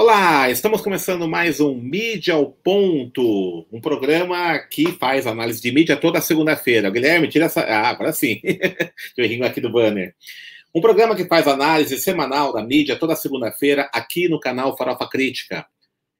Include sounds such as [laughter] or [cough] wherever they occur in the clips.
Olá, estamos começando mais um Mídia ao Ponto, um programa que faz análise de mídia toda segunda-feira. Guilherme, tira essa. Ah, agora sim. [laughs] Eu ringo aqui do banner. Um programa que faz análise semanal da mídia toda segunda-feira aqui no canal Farofa Crítica.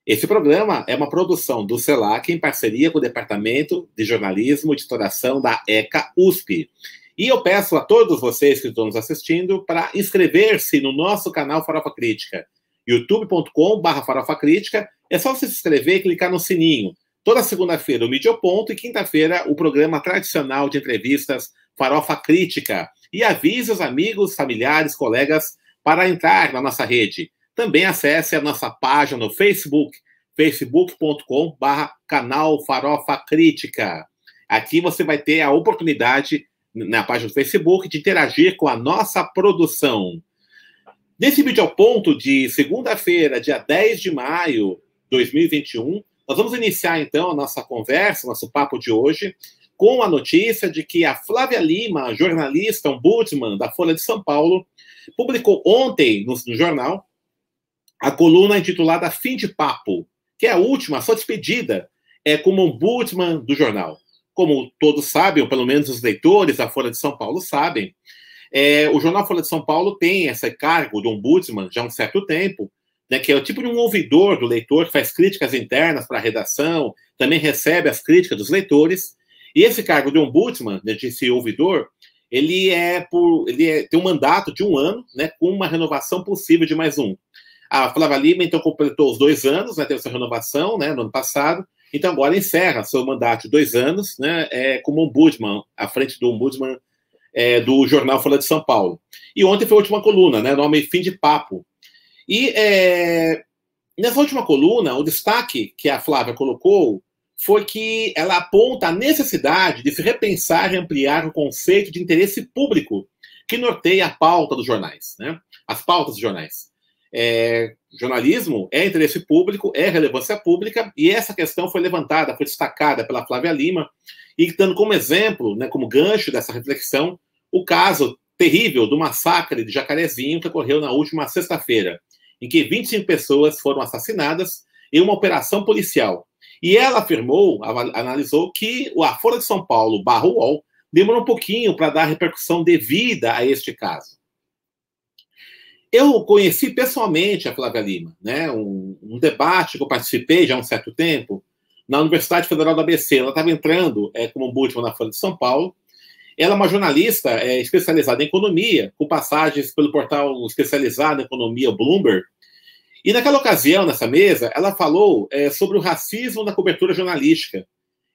Esse programa é uma produção do CELAC em parceria com o Departamento de Jornalismo e Editoração da ECA USP. E eu peço a todos vocês que estão nos assistindo para inscrever-se no nosso canal Farofa Crítica youtube.com.br Farofa Crítica. É só você se inscrever e clicar no sininho. Toda segunda-feira o Mídia Ponto e quinta-feira o programa tradicional de entrevistas Farofa Crítica. E avise os amigos, familiares, colegas para entrar na nossa rede. Também acesse a nossa página no Facebook, facebook.com.br canal Farofa Crítica. Aqui você vai ter a oportunidade, na página do Facebook, de interagir com a nossa produção. Nesse vídeo ao ponto de segunda-feira, dia 10 de maio de 2021, nós vamos iniciar então a nossa conversa, nosso papo de hoje, com a notícia de que a Flávia Lima, jornalista, ombudsman da Folha de São Paulo, publicou ontem no, no jornal a coluna intitulada Fim de Papo, que é a última, a sua despedida, é como ombudsman do jornal. Como todos sabem, ou pelo menos os leitores da Folha de São Paulo sabem, é, o Jornal Folha de São Paulo tem esse cargo de ombudsman já há um certo tempo, né, que é o tipo de um ouvidor do leitor, que faz críticas internas para a redação, também recebe as críticas dos leitores. E esse cargo de ombudsman, né, de ouvidor, ele é por ele é, tem um mandato de um ano, né, com uma renovação possível de mais um. A Flávia Lima, então, completou os dois anos, né, teve essa renovação né, no ano passado, então agora encerra seu mandato de dois anos né, é, como ombudsman, à frente do ombudsman é, do jornal Folha de São Paulo. E ontem foi a última coluna, né? Nome Fim de Papo. E é, nessa última coluna, o destaque que a Flávia colocou foi que ela aponta a necessidade de se repensar e ampliar o conceito de interesse público que norteia a pauta dos jornais, né? As pautas dos jornais. É, jornalismo é interesse público, é relevância pública, e essa questão foi levantada, foi destacada pela Flávia Lima, e dando como exemplo, né, como gancho dessa reflexão, o caso terrível do massacre de Jacarezinho que ocorreu na última sexta-feira, em que 25 pessoas foram assassinadas em uma operação policial. E ela afirmou, analisou, que a Folha de São Paulo, barra UOL, demorou um pouquinho para dar repercussão devida a este caso. Eu conheci pessoalmente a Flávia Lima, né? Um, um, debate que eu participei já há um certo tempo na Universidade Federal da ABC. Ela estava entrando é, como ombudsman na Folha de São Paulo ela é uma jornalista é, especializada em economia, com passagens pelo portal especializado em economia Bloomberg. E naquela ocasião, nessa mesa, ela falou é, sobre o racismo na cobertura jornalística,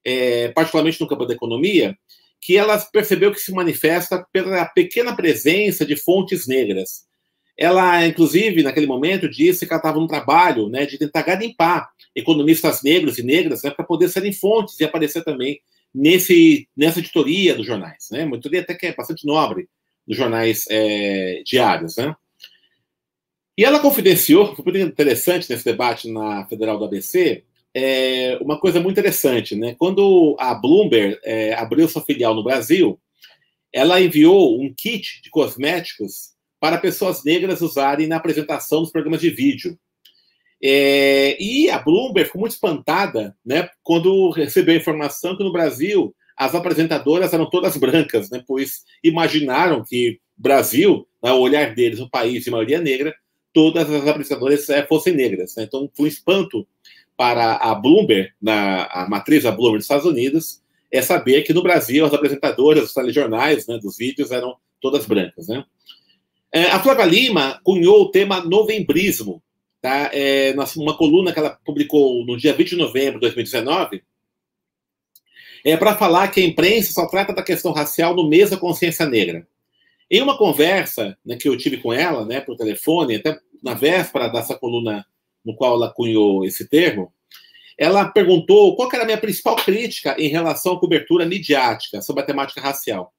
é, particularmente no campo da economia, que ela percebeu que se manifesta pela pequena presença de fontes negras. Ela, inclusive, naquele momento, disse que ela estava num trabalho né, de tentar garimpar economistas negros e negras né, para poder serem fontes e aparecer também nesse, nessa editoria dos jornais, né? Uma editoria até que é bastante nobre dos jornais é, diários, né? E ela confidenciou, foi muito interessante nesse debate na Federal do ABC, é, uma coisa muito interessante, né? Quando a Bloomberg é, abriu sua filial no Brasil, ela enviou um kit de cosméticos para pessoas negras usarem na apresentação dos programas de vídeo. É, e a Bloomberg ficou muito espantada né, quando recebeu a informação que no Brasil as apresentadoras eram todas brancas, né, pois imaginaram que Brasil, né, o olhar deles, um país de maioria negra, todas as apresentadoras é, fossem negras. Né? Então foi um espanto para a Bloomberg, na, a matriz da Bloomberg dos Estados Unidos, é saber que no Brasil as apresentadoras dos telejornais, né, dos vídeos, eram todas brancas. Né? É, a Flávia Lima cunhou o tema novembrismo, tá? É, uma coluna que ela publicou no dia 20 de novembro de 2019, é para falar que a imprensa só trata da questão racial no mês da consciência negra. Em uma conversa né, que eu tive com ela, né, por telefone, até na véspera dessa coluna no qual ela cunhou esse termo, ela perguntou qual era a minha principal crítica em relação à cobertura midiática sobre a temática racial.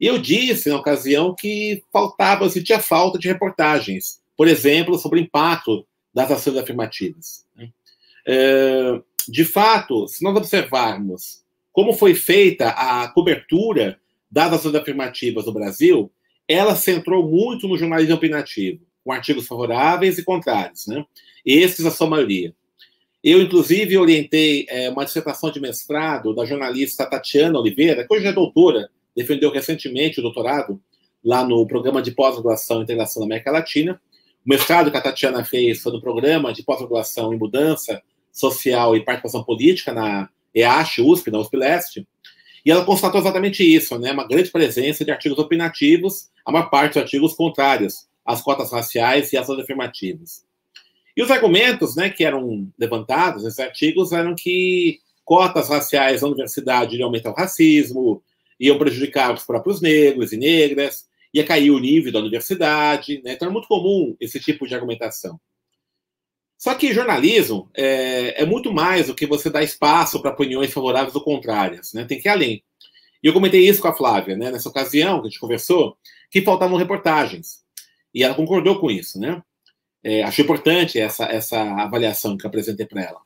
E eu disse, na ocasião, que faltava, sentia falta de reportagens, por exemplo, sobre o impacto das ações afirmativas. Né? É, de fato, se nós observarmos como foi feita a cobertura das ações afirmativas no Brasil, ela centrou muito no jornalismo opinativo. com artigos favoráveis e contrários, né? Esses, a sua maioria. Eu, inclusive, orientei é, uma dissertação de mestrado da jornalista Tatiana Oliveira, que hoje é doutora, defendeu recentemente o doutorado lá no programa de pós-graduação e integração da América Latina. O mestrado que a Tatiana fez foi no programa de pós-graduação em mudança social e participação política na EASH, USP, na USP Leste. E ela constatou exatamente isso, né? Uma grande presença de artigos opinativos, a maior parte dos artigos contrários às cotas raciais e às afirmativas. E os argumentos né, que eram levantados nesses artigos eram que cotas raciais na universidade iriam aumentar o racismo, iam prejudicar os próprios negros e negras, ia cair o nível da universidade. Né? Então é muito comum esse tipo de argumentação. Só que jornalismo é, é muito mais do que você dar espaço para opiniões favoráveis ou contrárias. Né? Tem que ir além. E eu comentei isso com a Flávia, né, nessa ocasião que a gente conversou, que faltavam reportagens. E ela concordou com isso, né? É, acho importante essa, essa avaliação que eu apresentei para ela.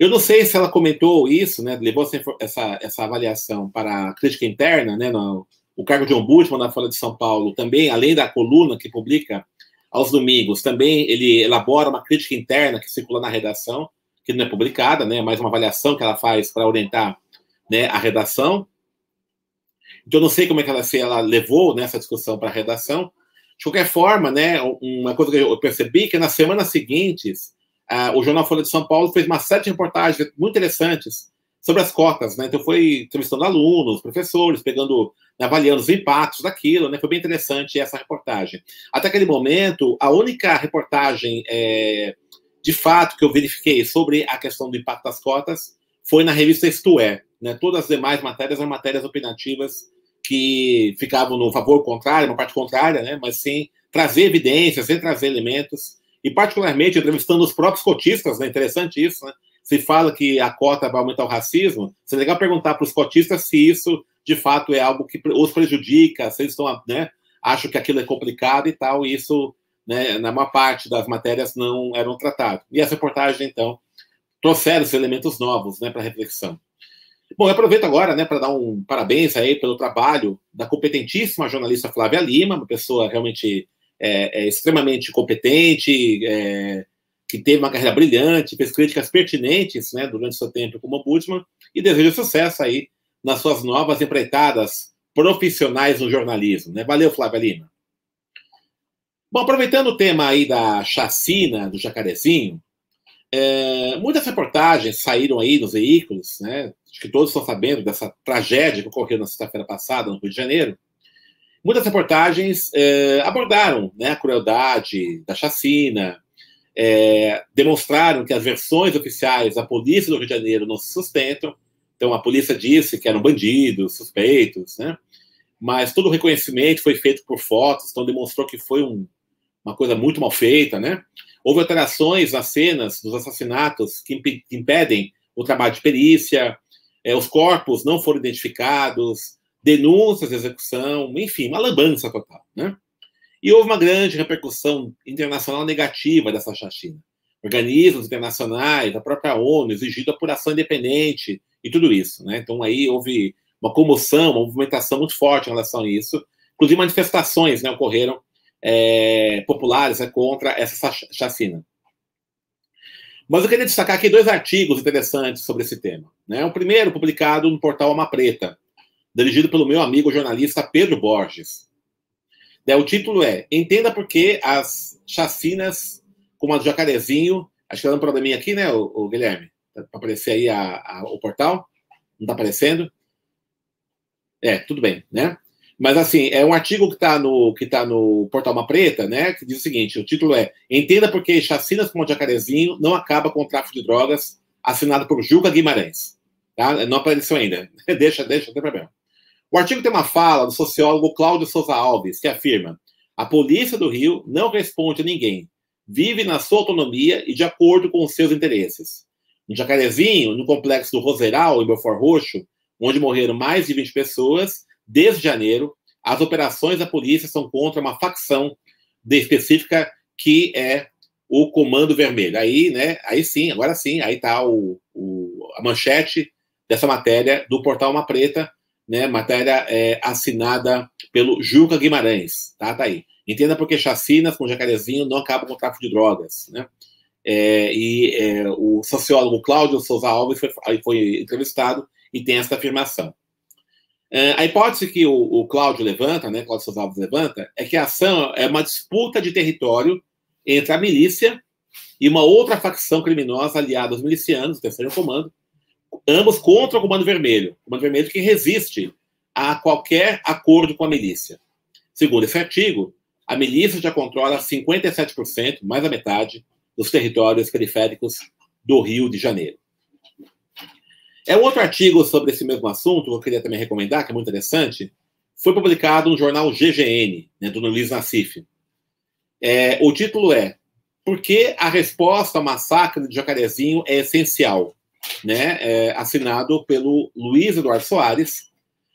Eu não sei se ela comentou isso, né, levou essa, essa, essa avaliação para a crítica interna, né, no, o cargo de ombudsman na Folha de São Paulo também, além da coluna que publica aos domingos, também ele elabora uma crítica interna que circula na redação, que não é publicada, né, é mais uma avaliação que ela faz para orientar né, a redação. Então, eu não sei como é que ela, se ela levou nessa discussão para a redação, de qualquer forma, né, uma coisa que eu percebi que nas semanas seguintes, uh, o Jornal Folha de São Paulo fez uma série de reportagens muito interessantes sobre as cotas, né? Então foi entrevistando alunos, professores, pegando, né, avaliando os impactos daquilo, né? Foi bem interessante essa reportagem. Até aquele momento, a única reportagem é, de fato que eu verifiquei sobre a questão do impacto das cotas foi na revista Isto É, né? Todas as demais matérias eram matérias opinativas que ficavam no favor contrário, uma parte contrária, né? mas sim trazer evidências, sem trazer elementos, e particularmente entrevistando os próprios cotistas, né? interessante isso, né? se fala que a cota vai aumentar o racismo, seria legal perguntar para os cotistas se isso de fato é algo que os prejudica, eles estão, né, acham que aquilo é complicado e tal, e isso, né, na maior parte das matérias não eram tratados. E essa reportagem, então, trouxeram esses elementos novos, né, para reflexão. Bom, eu aproveito agora né, para dar um parabéns aí pelo trabalho da competentíssima jornalista Flávia Lima, uma pessoa realmente é, é extremamente competente, é, que teve uma carreira brilhante, fez críticas pertinentes né, durante seu tempo como ombudsman, e desejo sucesso aí nas suas novas empreitadas profissionais no jornalismo. Né? Valeu, Flávia Lima. Bom, aproveitando o tema aí da chacina do Jacarezinho, é, muitas reportagens saíram aí nos veículos, né? Acho que todos estão sabendo dessa tragédia que ocorreu na sexta-feira passada, no Rio de Janeiro. Muitas reportagens é, abordaram né, a crueldade da chacina, é, demonstraram que as versões oficiais da polícia do Rio de Janeiro não se sustentam. Então, a polícia disse que eram bandidos, suspeitos, né? Mas todo o reconhecimento foi feito por fotos, então demonstrou que foi um, uma coisa muito mal feita, né? Houve alterações nas cenas dos assassinatos que, imp que impedem o trabalho de perícia, é, os corpos não foram identificados, denúncias de execução, enfim, uma lambança total, né? E houve uma grande repercussão internacional negativa dessa chacina. Organismos internacionais, a própria ONU exigindo apuração independente e tudo isso, né? Então aí houve uma comoção, uma movimentação muito forte em relação a isso. Inclusive manifestações né, ocorreram é, populares né, contra essa chacina. Mas eu queria destacar aqui dois artigos interessantes sobre esse tema. Né? O primeiro, publicado no portal Alma Preta, dirigido pelo meu amigo jornalista Pedro Borges. Né, o título é Entenda por que as chacinas, como a do Jacarezinho, acho que dá um probleminha aqui, né, o, o Guilherme? Para aparecer aí a, a, o portal. Não está aparecendo? É, tudo bem, né? Mas, assim, é um artigo que está no, que tá no Portal Uma Preta, né? Que diz o seguinte: o título é Entenda por que chacinas como o Jacarezinho não acaba com o tráfico de drogas, assinado por Juca Guimarães. Tá? Não apareceu ainda. [laughs] deixa, deixa, não tem problema. O artigo tem uma fala do sociólogo Cláudio Souza Alves, que afirma: a polícia do Rio não responde a ninguém, vive na sua autonomia e de acordo com os seus interesses. No Jacarezinho, no complexo do Roseral, em Belfort Roxo, onde morreram mais de 20 pessoas, desde janeiro, as operações da polícia são contra uma facção específica que é o Comando Vermelho. Aí, né, aí sim, agora sim, aí está o, o, a manchete dessa matéria do portal Uma Preta, né, matéria é, assinada pelo Juca Guimarães, tá, tá aí. Entenda porque chacinas com jacarezinho não acabam com o tráfico de drogas, né? É, e é, o sociólogo Cláudio Souza Alves foi, foi entrevistado e tem essa afirmação. É, a hipótese que o, o Cláudio levanta, né, Cláudio Souza Alves levanta, é que a ação é uma disputa de território entre a milícia e uma outra facção criminosa aliada aos milicianos, o terceiro comando, ambos contra o Comando Vermelho. O Comando Vermelho que resiste a qualquer acordo com a milícia. Segundo esse artigo, a milícia já controla 57%, mais da metade, dos territórios periféricos do Rio de Janeiro. É um outro artigo sobre esse mesmo assunto, que eu queria também recomendar, que é muito interessante, foi publicado no jornal GGN, né, do Luiz Nassif. É, o título é Por que a resposta ao massacre de Jacarezinho é essencial? Né, é, assinado pelo Luiz Eduardo Soares,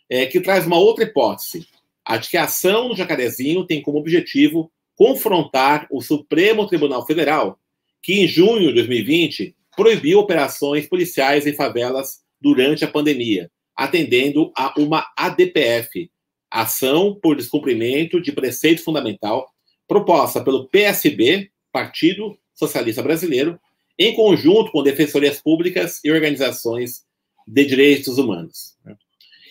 é, que traz uma outra hipótese, a de que a ação no Jacarezinho tem como objetivo confrontar o Supremo Tribunal Federal, que em junho de 2020 proibiu operações policiais em favelas durante a pandemia, atendendo a uma ADPF, Ação por Descumprimento de Preceito Fundamental, proposta pelo PSB, Partido Socialista Brasileiro, em conjunto com defensorias públicas e organizações de direitos humanos.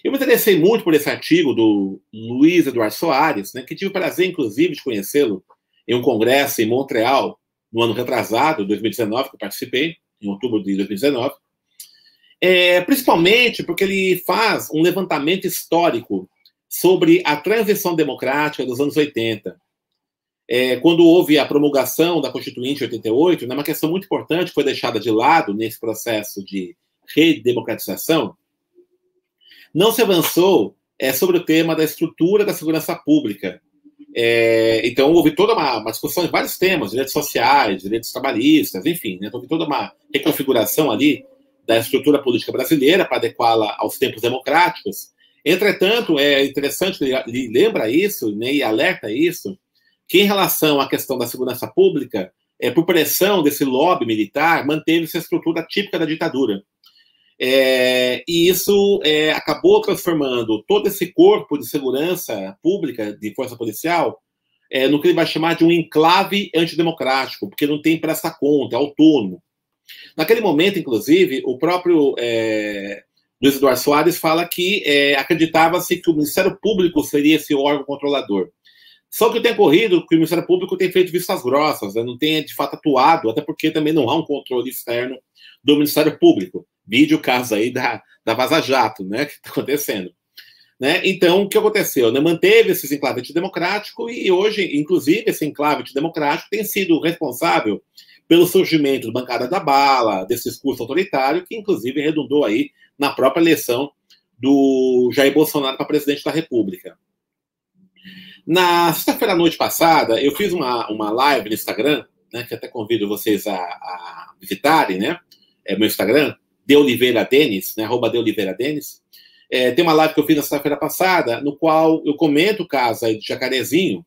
Eu me interessei muito por esse artigo do Luiz Eduardo Soares, né, que tive o prazer, inclusive, de conhecê-lo em um congresso em Montreal, no ano retrasado, 2019, que eu participei, em outubro de 2019, é, principalmente porque ele faz um levantamento histórico sobre a transição democrática dos anos 80. É, quando houve a promulgação da Constituinte 88, né, uma questão muito importante foi deixada de lado nesse processo de redemocratização, não se avançou é, sobre o tema da estrutura da segurança pública, é, então, houve toda uma, uma, discussão de vários temas, direitos sociais, direitos trabalhistas, enfim, né? Então, houve toda uma reconfiguração ali da estrutura política brasileira para adequá-la aos tempos democráticos. Entretanto, é interessante, ele lembra isso né, e alerta isso, que em relação à questão da segurança pública, é, por pressão desse lobby militar, manteve-se a estrutura típica da ditadura. É, e isso é, acabou transformando todo esse corpo de segurança pública, de força policial, é, no que ele vai chamar de um enclave antidemocrático, porque não tem presta conta, é autônomo. Naquele momento, inclusive, o próprio é, Luiz Eduardo Soares fala que é, acreditava-se que o Ministério Público seria esse órgão controlador. Só que tem ocorrido que o Ministério Público tem feito vistas grossas, né, não tem de fato atuado, até porque também não há um controle externo do Ministério Público. Vídeo caso aí da, da Vaza Jato, né, que está acontecendo. Né? Então, o que aconteceu? Né? Manteve esse enclave antidemocrático e hoje, inclusive, esse enclave antidemocrático tem sido responsável pelo surgimento da bancada da bala, desse discurso autoritário, que inclusive redundou aí na própria eleição do Jair Bolsonaro para presidente da República. Na sexta-feira à noite passada, eu fiz uma, uma live no Instagram, né, que até convido vocês a, a visitarem, né? É meu Instagram, de Oliveira Denis, né, arroba de Oliveira Denis. É, tem uma live que eu fiz na sexta-feira passada, no qual eu comento o caso aí de Jacarezinho,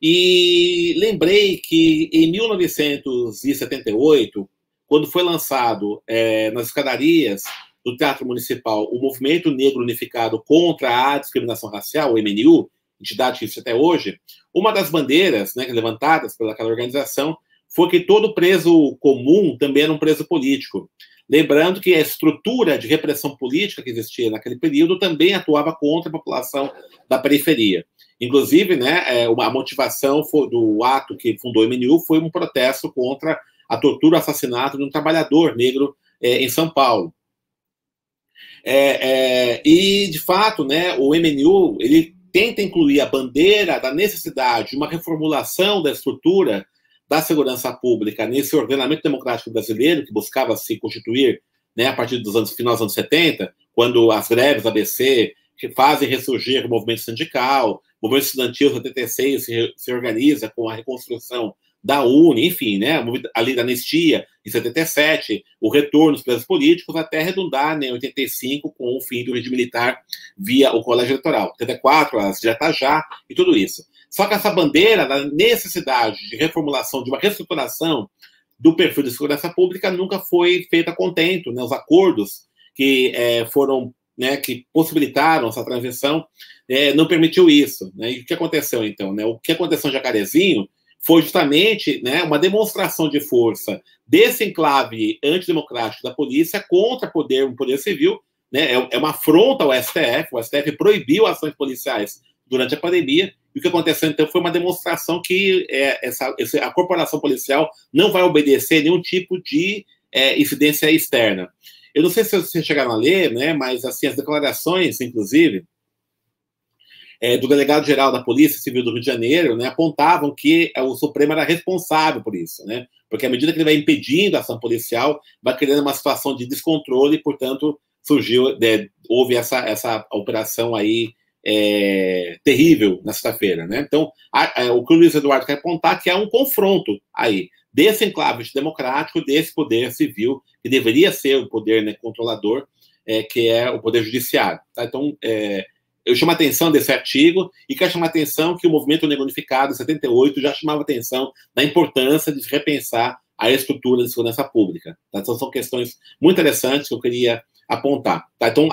e lembrei que em 1978, quando foi lançado é, nas escadarias do Teatro Municipal o Movimento Negro Unificado contra a Discriminação Racial, o MNU, entidade que existe até hoje, uma das bandeiras né, levantadas pelaquela organização foi que todo preso comum também era um preso político. Lembrando que a estrutura de repressão política que existia naquele período também atuava contra a população da periferia. Inclusive, né, é, a motivação do ato que fundou o MNU foi um protesto contra a tortura e assassinato de um trabalhador negro é, em São Paulo. É, é, e, de fato, né, o MNU ele tenta incluir a bandeira da necessidade de uma reformulação da estrutura da segurança pública nesse ordenamento democrático brasileiro, que buscava se constituir né, a partir dos anos final dos anos 70, quando as greves ABC fazem ressurgir o movimento sindical, o movimento estudantil em 76 se, se organiza com a reconstrução da UNE, enfim, né, ali da anistia em 77, o retorno dos presos políticos, até arredondar né, em 85 com o fim do regime militar via o colégio eleitoral, 84, as diretas já e tudo isso. Só que essa bandeira da necessidade de reformulação, de uma reestruturação do perfil de segurança pública nunca foi feita contento. Né? Os acordos que é, foram né, que possibilitaram essa transição, é, não permitiu isso. Né? E o que aconteceu, então? Né? O que aconteceu em Jacarezinho foi justamente né, uma demonstração de força desse enclave antidemocrático da polícia contra poder, um poder civil, né, é, é uma afronta ao STF, o STF proibiu ações policiais durante a pandemia, e o que aconteceu então foi uma demonstração que é, essa, a corporação policial não vai obedecer nenhum tipo de é, incidência externa. Eu não sei se vocês chegaram a ler, né, mas assim, as declarações, inclusive, é, do delegado-geral da Polícia Civil do Rio de Janeiro, né, apontavam que o Supremo era responsável por isso, né, porque à medida que ele vai impedindo a ação policial, vai criando uma situação de descontrole e, portanto, surgiu, né, houve essa, essa operação aí é, terrível na sexta-feira, né? Então, a, a, o que o Luiz Eduardo quer apontar é que há um confronto aí desse enclave democrático, desse poder civil, que deveria ser o poder né, controlador, é, que é o poder judiciário. Tá? Então, é, eu chamo a atenção desse artigo e quero chamar a atenção que o movimento negro unificado, 78, já chamava atenção da importância de repensar a estrutura de segurança pública. Tá? Então, são questões muito interessantes que eu queria apontar. Tá? Então,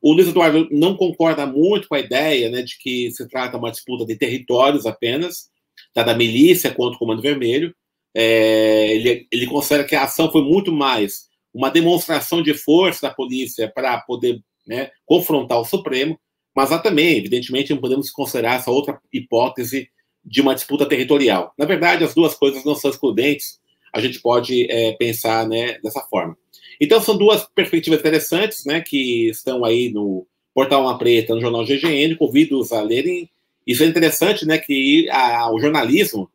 o Luiz Eduardo não concorda muito com a ideia né, de que se trata de uma disputa de territórios apenas, tá? da milícia contra o Comando Vermelho. É, ele, ele considera que a ação foi muito mais uma demonstração de força da polícia para poder né, confrontar o Supremo, mas há também, evidentemente, não podemos considerar essa outra hipótese de uma disputa territorial. Na verdade, as duas coisas não são excludentes, a gente pode é, pensar né, dessa forma. Então, são duas perspectivas interessantes, né, que estão aí no Portal Uma Preta, no jornal GGN, convido-os a lerem. Isso é interessante, né, que a, o jornalismo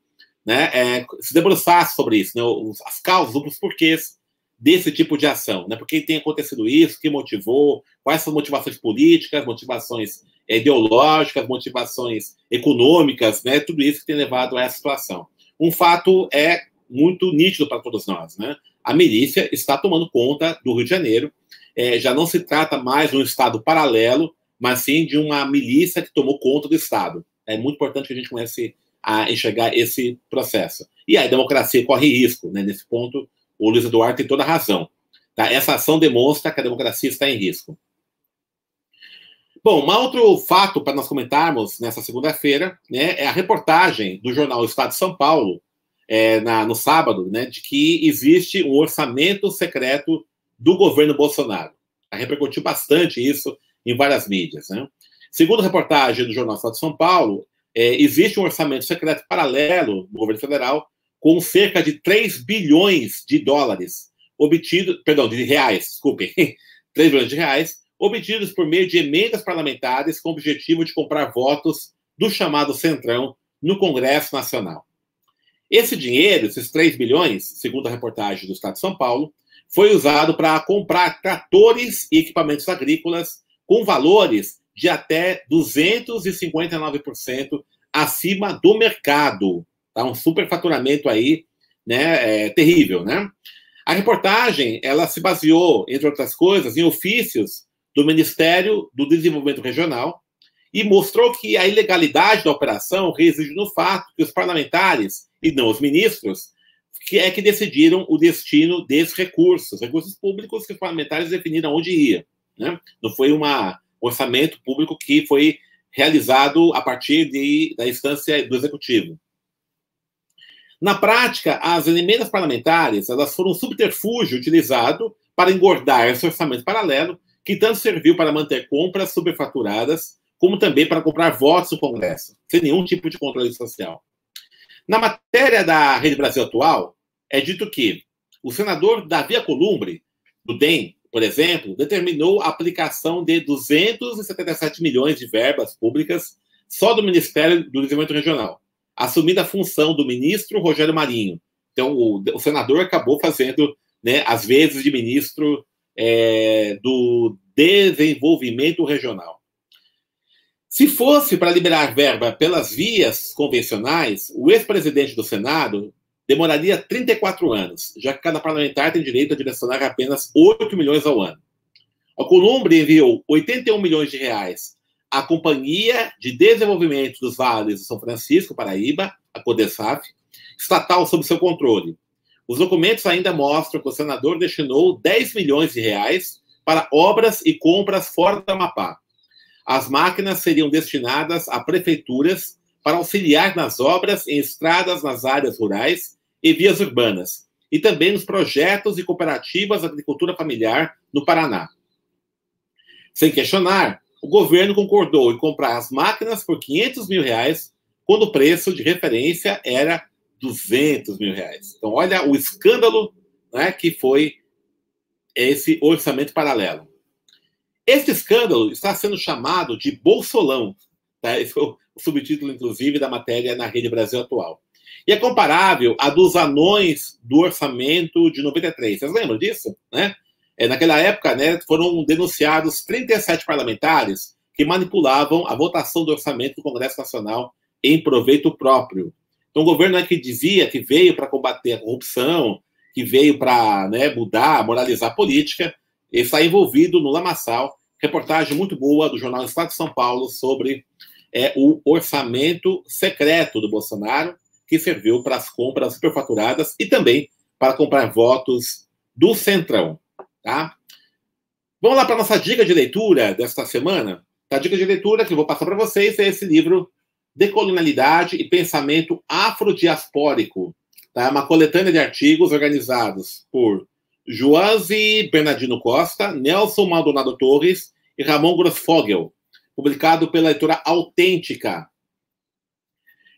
né, é, se debruçasse sobre isso, né, os, as causas, os porquês desse tipo de ação, né, por que tem acontecido isso, o que motivou, quais são motivações políticas, motivações é, ideológicas, motivações econômicas, né, tudo isso que tem levado a essa situação. Um fato é muito nítido para todos nós, né? A milícia está tomando conta do Rio de Janeiro. É, já não se trata mais de um Estado paralelo, mas sim de uma milícia que tomou conta do Estado. É muito importante que a gente comece a enxergar esse processo. E a democracia corre risco, né? Nesse ponto, o Luiz Eduardo tem toda a razão. Tá? Essa ação demonstra que a democracia está em risco. Bom, um outro fato para nós comentarmos nessa segunda-feira né, é a reportagem do jornal Estado de São Paulo, é, na, no sábado, né, de que existe um orçamento secreto do governo Bolsonaro. Repercutiu bastante isso em várias mídias. Né? Segundo a reportagem do Jornal Estado de São Paulo, é, existe um orçamento secreto paralelo do governo federal com cerca de 3 bilhões de dólares obtidos, perdão, de reais, desculpem, 3 [laughs] bilhões de reais, obtidos por meio de emendas parlamentares com o objetivo de comprar votos do chamado Centrão no Congresso Nacional. Esse dinheiro, esses 3 bilhões, segundo a reportagem do Estado de São Paulo, foi usado para comprar tratores e equipamentos agrícolas com valores de até 259% acima do mercado. Tá? Um superfaturamento aí, né? É, terrível, né? A reportagem, ela se baseou, entre outras coisas, em ofícios do Ministério do Desenvolvimento Regional e mostrou que a ilegalidade da operação reside no fato que os parlamentares e não os ministros, que é que decidiram o destino desses recursos, recursos públicos que os parlamentares definiram onde ia. Né? Não foi um orçamento público que foi realizado a partir de, da instância do executivo. Na prática, as emendas parlamentares elas foram um subterfúgio utilizado para engordar esse orçamento paralelo, que tanto serviu para manter compras superfaturadas, como também para comprar votos no Congresso, sem nenhum tipo de controle social. Na matéria da Rede Brasil Atual, é dito que o senador Davi Alcolumbre, do DEM, por exemplo, determinou a aplicação de 277 milhões de verbas públicas só do Ministério do Desenvolvimento Regional, assumindo a função do ministro Rogério Marinho. Então, o, o senador acabou fazendo, né, às vezes, de ministro é, do Desenvolvimento Regional. Se fosse para liberar verba pelas vias convencionais, o ex-presidente do Senado demoraria 34 anos, já que cada parlamentar tem direito a direcionar apenas 8 milhões ao ano. A Columbre enviou 81 milhões de reais à Companhia de Desenvolvimento dos Vales de São Francisco, Paraíba, a CODESAF, estatal sob seu controle. Os documentos ainda mostram que o senador destinou 10 milhões de reais para obras e compras fora do Amapá. As máquinas seriam destinadas a prefeituras para auxiliar nas obras em estradas nas áreas rurais e vias urbanas, e também nos projetos e cooperativas de agricultura familiar no Paraná. Sem questionar, o governo concordou em comprar as máquinas por 500 mil reais, quando o preço de referência era 200 mil reais. Então, olha o escândalo né, que foi esse orçamento paralelo. Este escândalo está sendo chamado de Bolsolão. Tá? Esse foi o subtítulo, inclusive, da matéria na Rede Brasil Atual. E é comparável a dos anões do orçamento de 93. Vocês lembram disso? Né? É, naquela época, né, foram denunciados 37 parlamentares que manipulavam a votação do orçamento do Congresso Nacional em proveito próprio. Então, o governo é que dizia que veio para combater a corrupção, que veio para né, mudar, moralizar a política, está envolvido no lamaçal. Reportagem muito boa do jornal Estado de São Paulo sobre é, o orçamento secreto do Bolsonaro, que serviu para as compras superfaturadas e também para comprar votos do Centrão. Tá? Vamos lá para a nossa dica de leitura desta semana. A dica de leitura que eu vou passar para vocês é esse livro Decolonialidade e Pensamento Afrodiaspórico. Tá? Uma coletânea de artigos organizados por Joasi Bernardino Costa, Nelson Maldonado Torres e Ramon Grossfogel, publicado pela editora Autêntica.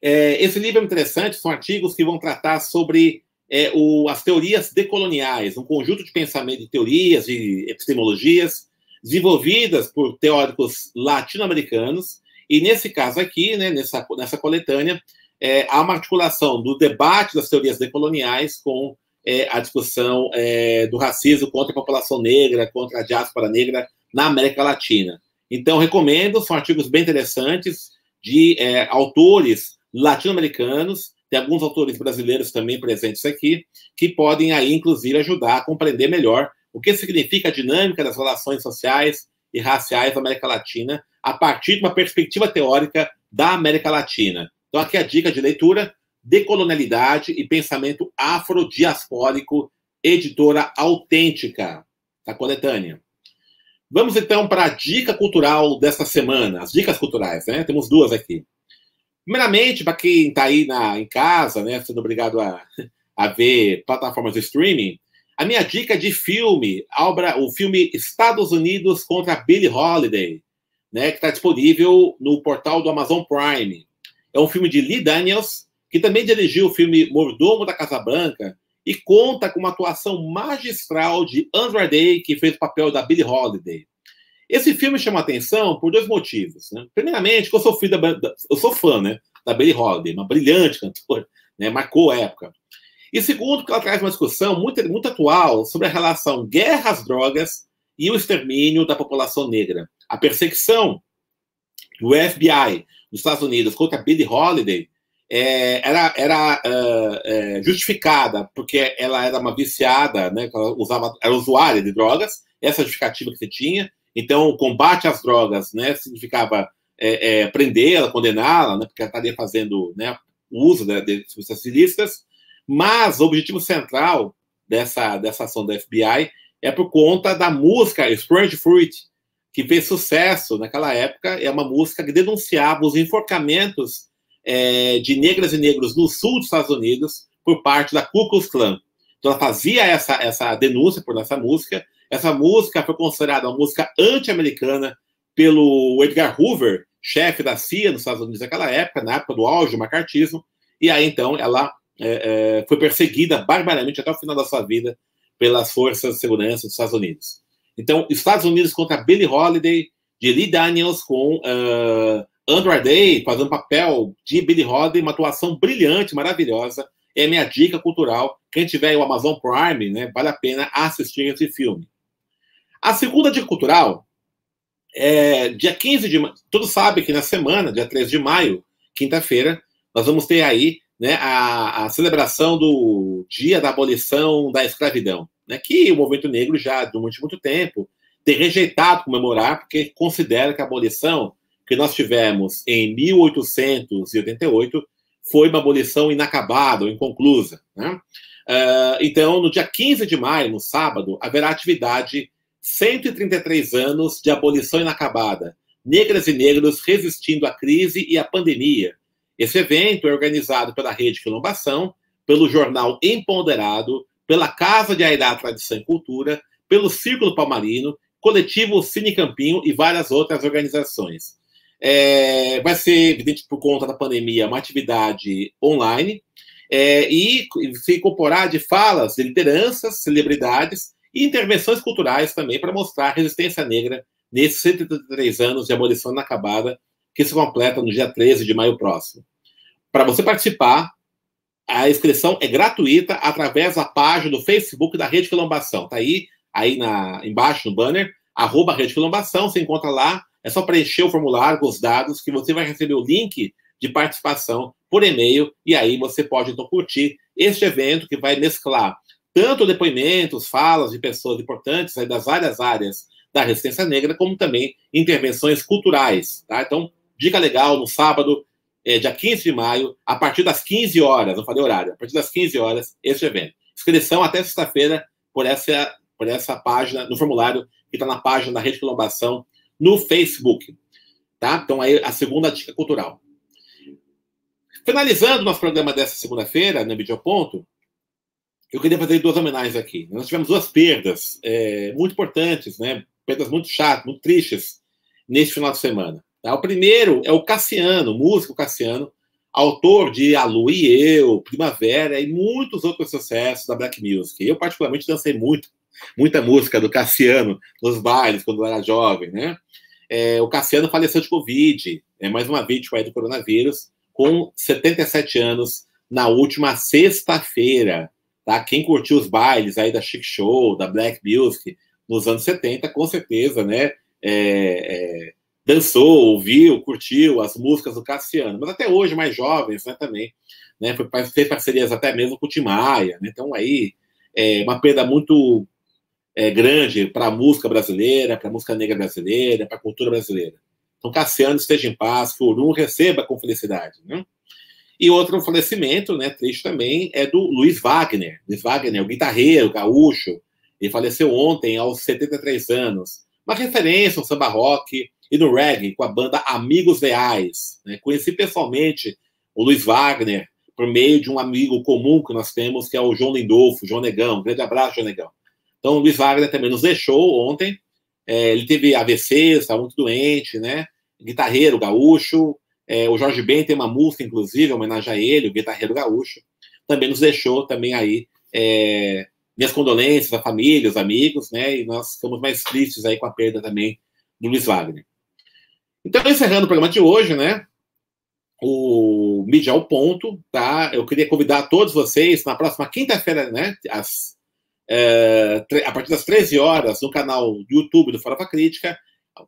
É, esse livro é interessante, são artigos que vão tratar sobre é, o, as teorias decoloniais, um conjunto de pensamento de teorias e epistemologias desenvolvidas por teóricos latino-americanos e nesse caso aqui, né, nessa, nessa coletânea, é, há uma articulação do debate das teorias decoloniais com é, a discussão é, do racismo contra a população negra, contra a diáspora negra na América Latina. Então, recomendo, são artigos bem interessantes de é, autores latino-americanos, tem alguns autores brasileiros também presentes aqui, que podem aí, inclusive, ajudar a compreender melhor o que significa a dinâmica das relações sociais e raciais da América Latina a partir de uma perspectiva teórica da América Latina. Então, aqui a dica de leitura: Decolonialidade e Pensamento Afrodiaspórico, editora autêntica, da coletânea. Vamos então para a dica cultural desta semana, as dicas culturais, né? Temos duas aqui. Primeiramente, para quem está aí na, em casa, né, sendo obrigado a, a ver plataformas de streaming, a minha dica de filme, obra, o filme Estados Unidos contra Billie Holiday, né, que está disponível no portal do Amazon Prime. É um filme de Lee Daniels, que também dirigiu o filme Mordomo da Casa Branca e conta com uma atuação magistral de Andra Day, que fez o papel da Billie Holiday. Esse filme chama atenção por dois motivos. Né? Primeiramente, que eu sou, filho da, eu sou fã né, da Billie Holiday, uma brilhante cantora, né, marcou a época. E segundo, que ela traz uma discussão muito, muito atual sobre a relação guerra às drogas e o extermínio da população negra a perseguição do FBI nos Estados Unidos contra Billie Holiday é, era, era uh, justificada porque ela era uma viciada, né, ela usava, era usuária de drogas, essa justificativa que você tinha. Então, o combate às drogas né, significava é, é prendê-la, condená-la, né, porque ela estaria fazendo né, uso de, de substâncias ilícitas. Mas o objetivo central dessa, dessa ação da FBI é por conta da música Strange Fruit, que fez sucesso naquela época, é uma música que denunciava os enforcamentos é, de negras e negros no sul dos Estados Unidos por parte da Ku Klux Klan. Então ela fazia essa, essa denúncia por essa música. Essa música foi considerada uma música anti-americana pelo Edgar Hoover, chefe da CIA nos Estados Unidos naquela época, na época do auge do macartismo. E aí, então, ela é, é, foi perseguida barbaramente até o final da sua vida pelas forças de segurança dos Estados Unidos. Então, Estados Unidos contra Billie Holiday, de Lee Daniels com uh, Andrew Day, fazendo papel de Billie Holiday, uma atuação brilhante, maravilhosa. É minha dica cultural. Quem tiver o Amazon Prime, né, vale a pena assistir esse filme. A segunda dica cultural é dia 15 de maio. Todos sabem que na semana, dia 13 de maio, quinta-feira, nós vamos ter aí né, a, a celebração do Dia da Abolição da Escravidão né, que o movimento negro já, durante muito tempo, tem rejeitado comemorar, porque considera que a abolição que nós tivemos em 1888 foi uma abolição inacabada ou inconclusa. Né? Uh, então, no dia 15 de maio, no sábado, haverá atividade 133 anos de abolição inacabada. Negras e negros resistindo à crise e à pandemia. Esse evento é organizado pela Rede Quilombação, pelo jornal Empoderado, pela Casa de Airá Tradição e Cultura, pelo Círculo Palmarino, Coletivo Cine Campinho e várias outras organizações. É, vai ser, evidente, por conta da pandemia, uma atividade online é, e se incorporar de falas de lideranças, celebridades e intervenções culturais também para mostrar a resistência negra nesses 133 anos de abolição inacabada que se completa no dia 13 de maio próximo. Para você participar, a inscrição é gratuita através da página do Facebook da Rede Quilombação. Está aí, aí na, embaixo no banner, arroba Rede Quilombação, você encontra lá, é só preencher o formulário com os dados que você vai receber o link de participação por e-mail e aí você pode então curtir este evento que vai mesclar tanto depoimentos, falas de pessoas importantes aí das várias áreas da resistência negra, como também intervenções culturais. Tá? Então, dica legal, no sábado, é, dia 15 de maio, a partir das 15 horas, não falei horário, a partir das 15 horas, este evento. Inscrição até sexta-feira por essa, por essa página, no formulário que está na página da Rede Quilombação no Facebook. Tá? Então, aí a segunda dica cultural. Finalizando nosso programa dessa segunda-feira, no Vídeo Ponto, eu queria fazer duas homenagens aqui. Nós tivemos duas perdas é, muito importantes, né? perdas muito chatas, muito tristes, nesse final de semana. Tá? O primeiro é o Cassiano, músico Cassiano, autor de A Lu e Eu, Primavera e muitos outros sucessos da Black Music. Eu, particularmente, dancei muito, muita música do Cassiano nos bailes, quando era jovem. Né? É, o Cassiano faleceu de Covid, é mais uma vítima do coronavírus, com 77 anos, na última sexta-feira. Tá? Quem curtiu os bailes aí da Chic Show, da Black Music nos anos 70, com certeza, né? É, é, dançou, ouviu, curtiu as músicas do Cassiano. Mas até hoje, mais jovens, né, também. Né, fez parcerias até mesmo com o Tim Maia. Né? Então, aí, é uma perda muito é, grande para a música brasileira, para a música negra brasileira, para a cultura brasileira. Então, Cassiano esteja em paz, que o Urum receba com felicidade. Né? E outro falecimento, né, triste também, é do Luiz Wagner. Luiz Wagner, o guitarreiro, gaúcho. Ele faleceu ontem, aos 73 anos. Uma referência ao samba rock e no reggae, com a banda Amigos Leais. Né? Conheci pessoalmente o Luiz Wagner por meio de um amigo comum que nós temos, que é o João Lindolfo, João Negão. Um grande abraço, João Negão. Então, o Luiz Wagner também nos deixou ontem. É, ele teve AVC, estava muito doente, né? Guitarreiro, gaúcho, é, o Jorge Ben tem uma música, inclusive, em homenagem a ele, o guitarreiro gaúcho. Também nos deixou também aí é, minhas condolências à família, aos amigos, né? E nós ficamos mais tristes aí com a perda também do Luiz Wagner. Então, encerrando o programa de hoje, né? O Mídia ao Ponto, tá? Eu queria convidar todos vocês na próxima quinta-feira, né? Às, é, a partir das 13 horas, no canal do YouTube do Farofa Crítica,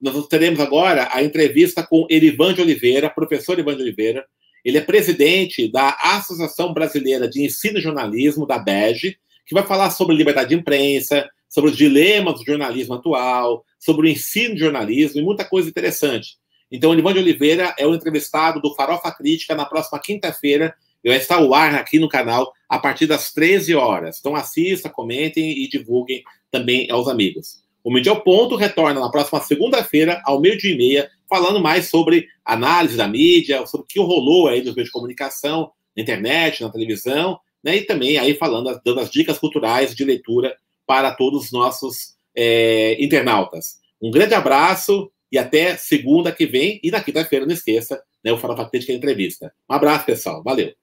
nós teremos agora a entrevista com Erivan de Oliveira, professor Erivan de Oliveira. Ele é presidente da Associação Brasileira de Ensino e Jornalismo, da BEG, que vai falar sobre liberdade de imprensa, sobre os dilemas do jornalismo atual, sobre o ensino de jornalismo e muita coisa interessante. Então, Erivan de Oliveira é o entrevistado do Farofa Crítica na próxima quinta-feira. Vai estar o ar aqui no canal a partir das 13 horas. Então, assista, comentem e divulguem também aos amigos. O Mídia ao Ponto retorna na próxima segunda-feira, ao meio-dia e meia, falando mais sobre análise da mídia, sobre o que rolou aí nos meios de comunicação, na internet, na televisão, né? E também aí falando, dando as dicas culturais de leitura para todos os nossos é, internautas. Um grande abraço e até segunda que vem. E na quinta-feira, não esqueça, né, o Farofa Crítica Entrevista. Um abraço, pessoal. Valeu.